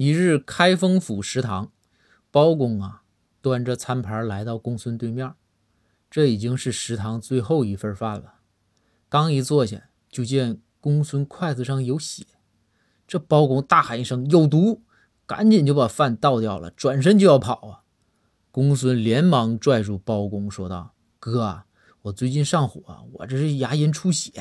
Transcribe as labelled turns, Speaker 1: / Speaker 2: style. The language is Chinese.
Speaker 1: 一日开封府食堂包公啊端着餐盘来到公孙对面这已经是食堂最后一份饭了。刚一坐下就见公孙筷子上有血这包公大喊一声有毒！赶紧就把饭倒掉了转身就要跑啊。公孙连忙拽住包公说道哥我最近上火我这是牙龈出血